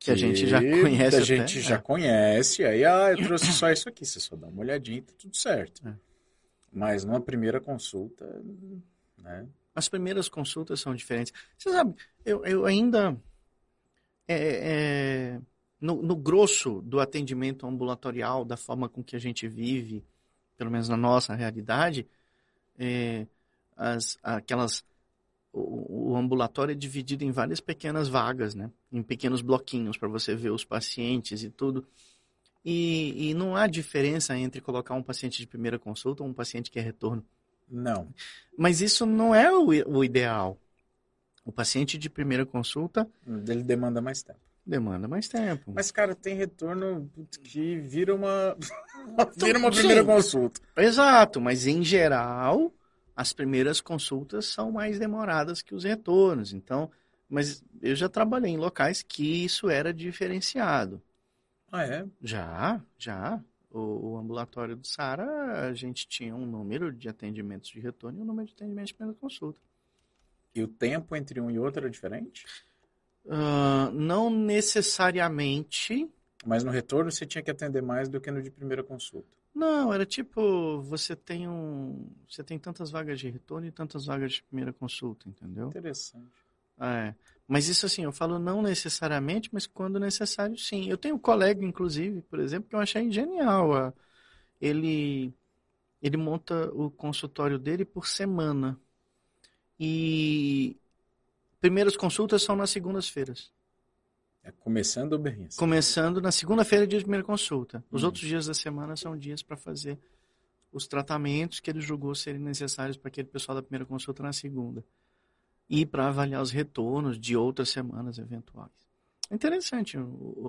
que a gente já conhece. A gente até, já é. conhece, aí, ah, eu trouxe só isso aqui, você só dá uma olhadinha e tá tudo certo. É. Mas numa primeira consulta, né? As primeiras consultas são diferentes. Você sabe, eu, eu ainda. É, é, no, no grosso do atendimento ambulatorial, da forma com que a gente vive, pelo menos na nossa realidade, é, as, aquelas o, o, ambulatório é dividido em várias pequenas vagas, né? Em pequenos bloquinhos para você ver os pacientes e tudo. E, e, não há diferença entre colocar um paciente de primeira consulta ou um paciente que é retorno. Não. Mas isso não é o, o ideal. O paciente de primeira consulta. Ele demanda mais tempo. Demanda mais tempo. Mas, cara, tem retorno que vira uma. vira uma primeira Sim, consulta. Exato, mas em geral, as primeiras consultas são mais demoradas que os retornos. Então, mas eu já trabalhei em locais que isso era diferenciado. Ah, é? Já, já. O, o ambulatório do Sara, a gente tinha um número de atendimentos de retorno e um número de atendimentos de primeira consulta. E o tempo entre um e outro era diferente? Ah, não necessariamente. Mas no retorno você tinha que atender mais do que no de primeira consulta. Não, era tipo, você tem um. Você tem tantas vagas de retorno e tantas vagas de primeira consulta, entendeu? Interessante. É. Mas isso assim, eu falo não necessariamente, mas quando necessário, sim. Eu tenho um colega, inclusive, por exemplo, que eu achei genial. Ele, ele monta o consultório dele por semana. E primeiras consultas são nas segundas-feiras. É começando o berrinho. Começando na segunda-feira, dia de primeira consulta. Os Uhum. outros dias da semana são dias para fazer os tratamentos que ele julgou serem necessários para aquele pessoal da primeira consulta na segunda. E para avaliar os retornos de outras semanas eventuais. É interessante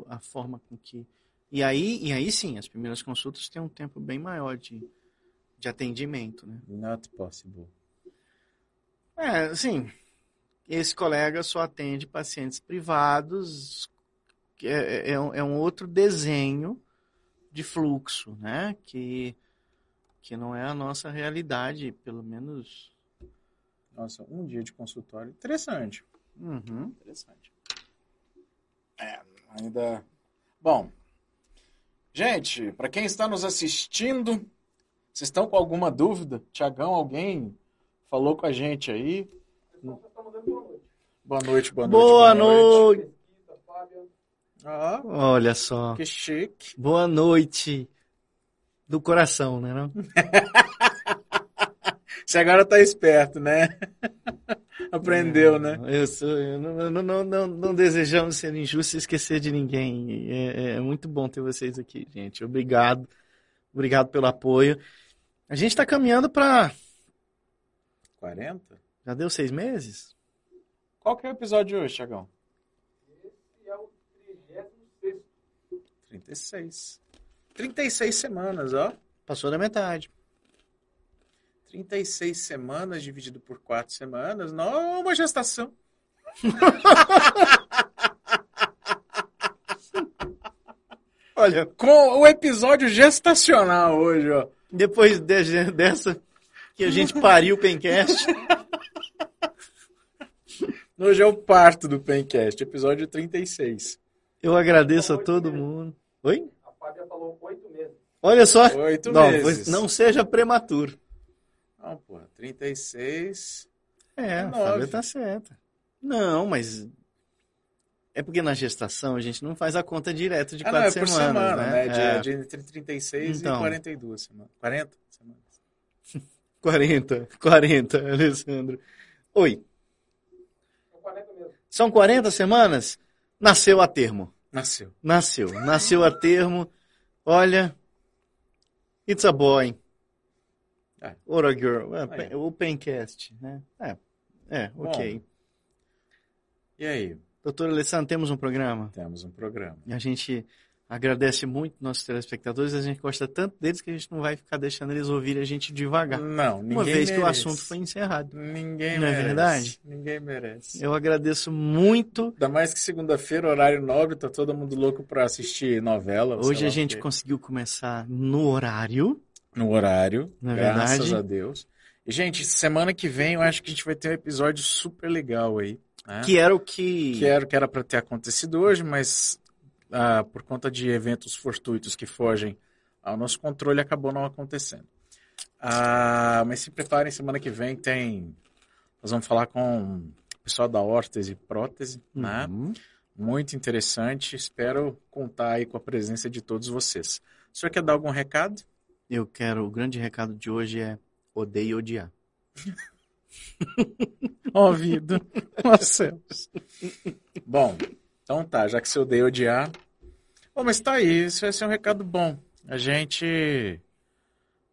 a forma com que. E aí, e aí sim, as primeiras consultas têm um tempo bem maior de, de atendimento, né? Not possible. É, assim, esse colega só atende pacientes privados, que é, é, um, é um outro desenho de fluxo, né? Que, que não é a nossa realidade, pelo menos. Nossa, um dia de consultório. Interessante. Uhum. Interessante. É, ainda. Bom. Gente, para quem está nos assistindo, vocês estão com alguma dúvida? Tiagão, alguém falou com a gente aí? Boa noite, boa noite. Boa noite! Ah, Olha só. que chique. Boa noite. Do coração, né? Não? Você agora tá esperto, né? Aprendeu, né? Eu sou, eu não, não, não, não, não desejamos ser injustos e esquecer de ninguém. É, é muito bom ter vocês aqui, gente. Obrigado. Obrigado pelo apoio. A gente está caminhando para. 40? Já deu seis meses? Qual que é o episódio de hoje, Tiagão? Esse é o 36 36. 36 semanas, ó. Passou da metade. 36 semanas dividido por 4 semanas. Não é uma gestação. Olha, Com o episódio gestacional hoje, ó. depois de- dessa que a gente pariu o Pencast, Hoje é o parto do Pencast, episódio 36. eu agradeço a todo mundo. Oi? A Fábia falou oito meses. Olha só. Oito Não, meses. não seja prematuro. Não, porra, 36. É, a Nove. Fábia tá certa. Não, mas. É porque na gestação a gente não faz a conta direto de ah, não, quatro é por semanas, semana, né? né? É, De, de entre 36 Então. e 42 semanas. 40 semanas. 40, 40, Alessandro. Oi, São 40 meses. São 40 semanas? Nasceu a termo. Nasceu. Nasceu. Nasceu a termo. Olha, it's a boy. É. Or a girl. É, o Pencast, né? É, é Bom. ok. E aí? Doutor Alessandro, temos um programa? Temos um programa. A gente agradece muito nossos telespectadores, a gente gosta tanto deles que a gente não vai ficar deixando eles ouvirem a gente devagar. Não, ninguém Uma vez que o merece. assunto foi encerrado. Ninguém Não é merece. verdade? Ninguém merece. Eu agradeço muito. Ainda mais que segunda-feira, horário nobre, tá todo mundo louco pra assistir novela. Hoje a o gente conseguiu começar no horário. No horário, Não é graças verdade? a Deus. E, gente, semana que vem eu acho que a gente vai ter um episódio super legal aí. né? Que era o que. que era, que era para ter acontecido hoje, mas ah, por conta de eventos fortuitos que fogem ao nosso controle, acabou não acontecendo. Ah, mas se preparem, semana que vem tem. Nós vamos falar com o pessoal da órtese e prótese, né? Uhum. Muito interessante. Espero contar aí com a presença de todos vocês. O senhor quer dar algum recado? Eu quero. O grande recado de hoje é odeio odiar. Ó vida, ó céus. Bom, então tá, já que você odeia odiar. Bom, mas tá aí, isso vai ser um recado bom. A gente.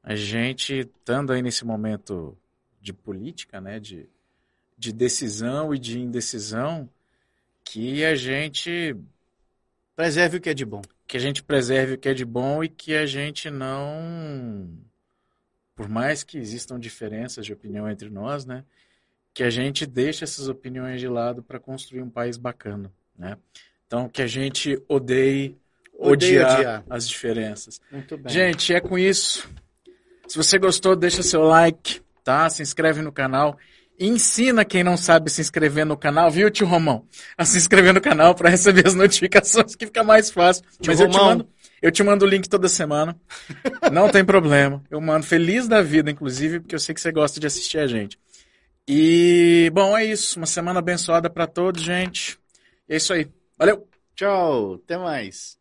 A gente, estando aí nesse momento de política, né? De, de decisão e de indecisão, que a gente. Preserve o que é de bom. Que a gente preserve o que é de bom e que a gente não. Por mais que existam diferenças de opinião entre nós, né? que a gente deixe essas opiniões de lado para construir um país bacana, né? Então que a gente odeie Odeio odiar, odiar. as diferenças. Muito bem. Gente, é com isso. Se você gostou, deixa seu like, tá? Se inscreve no canal Ensina quem não sabe se inscrever no canal, viu, tio Romão? A se inscrever no canal para receber as notificações que fica mais fácil. Tio Mas eu te Romão. mando, eu te mando o link toda semana. Não tem problema. Eu mando feliz da vida, inclusive, porque eu sei que você gosta de assistir a gente. E, bom, é isso. Uma semana abençoada para todos, gente. É isso aí. Valeu! Tchau, até mais.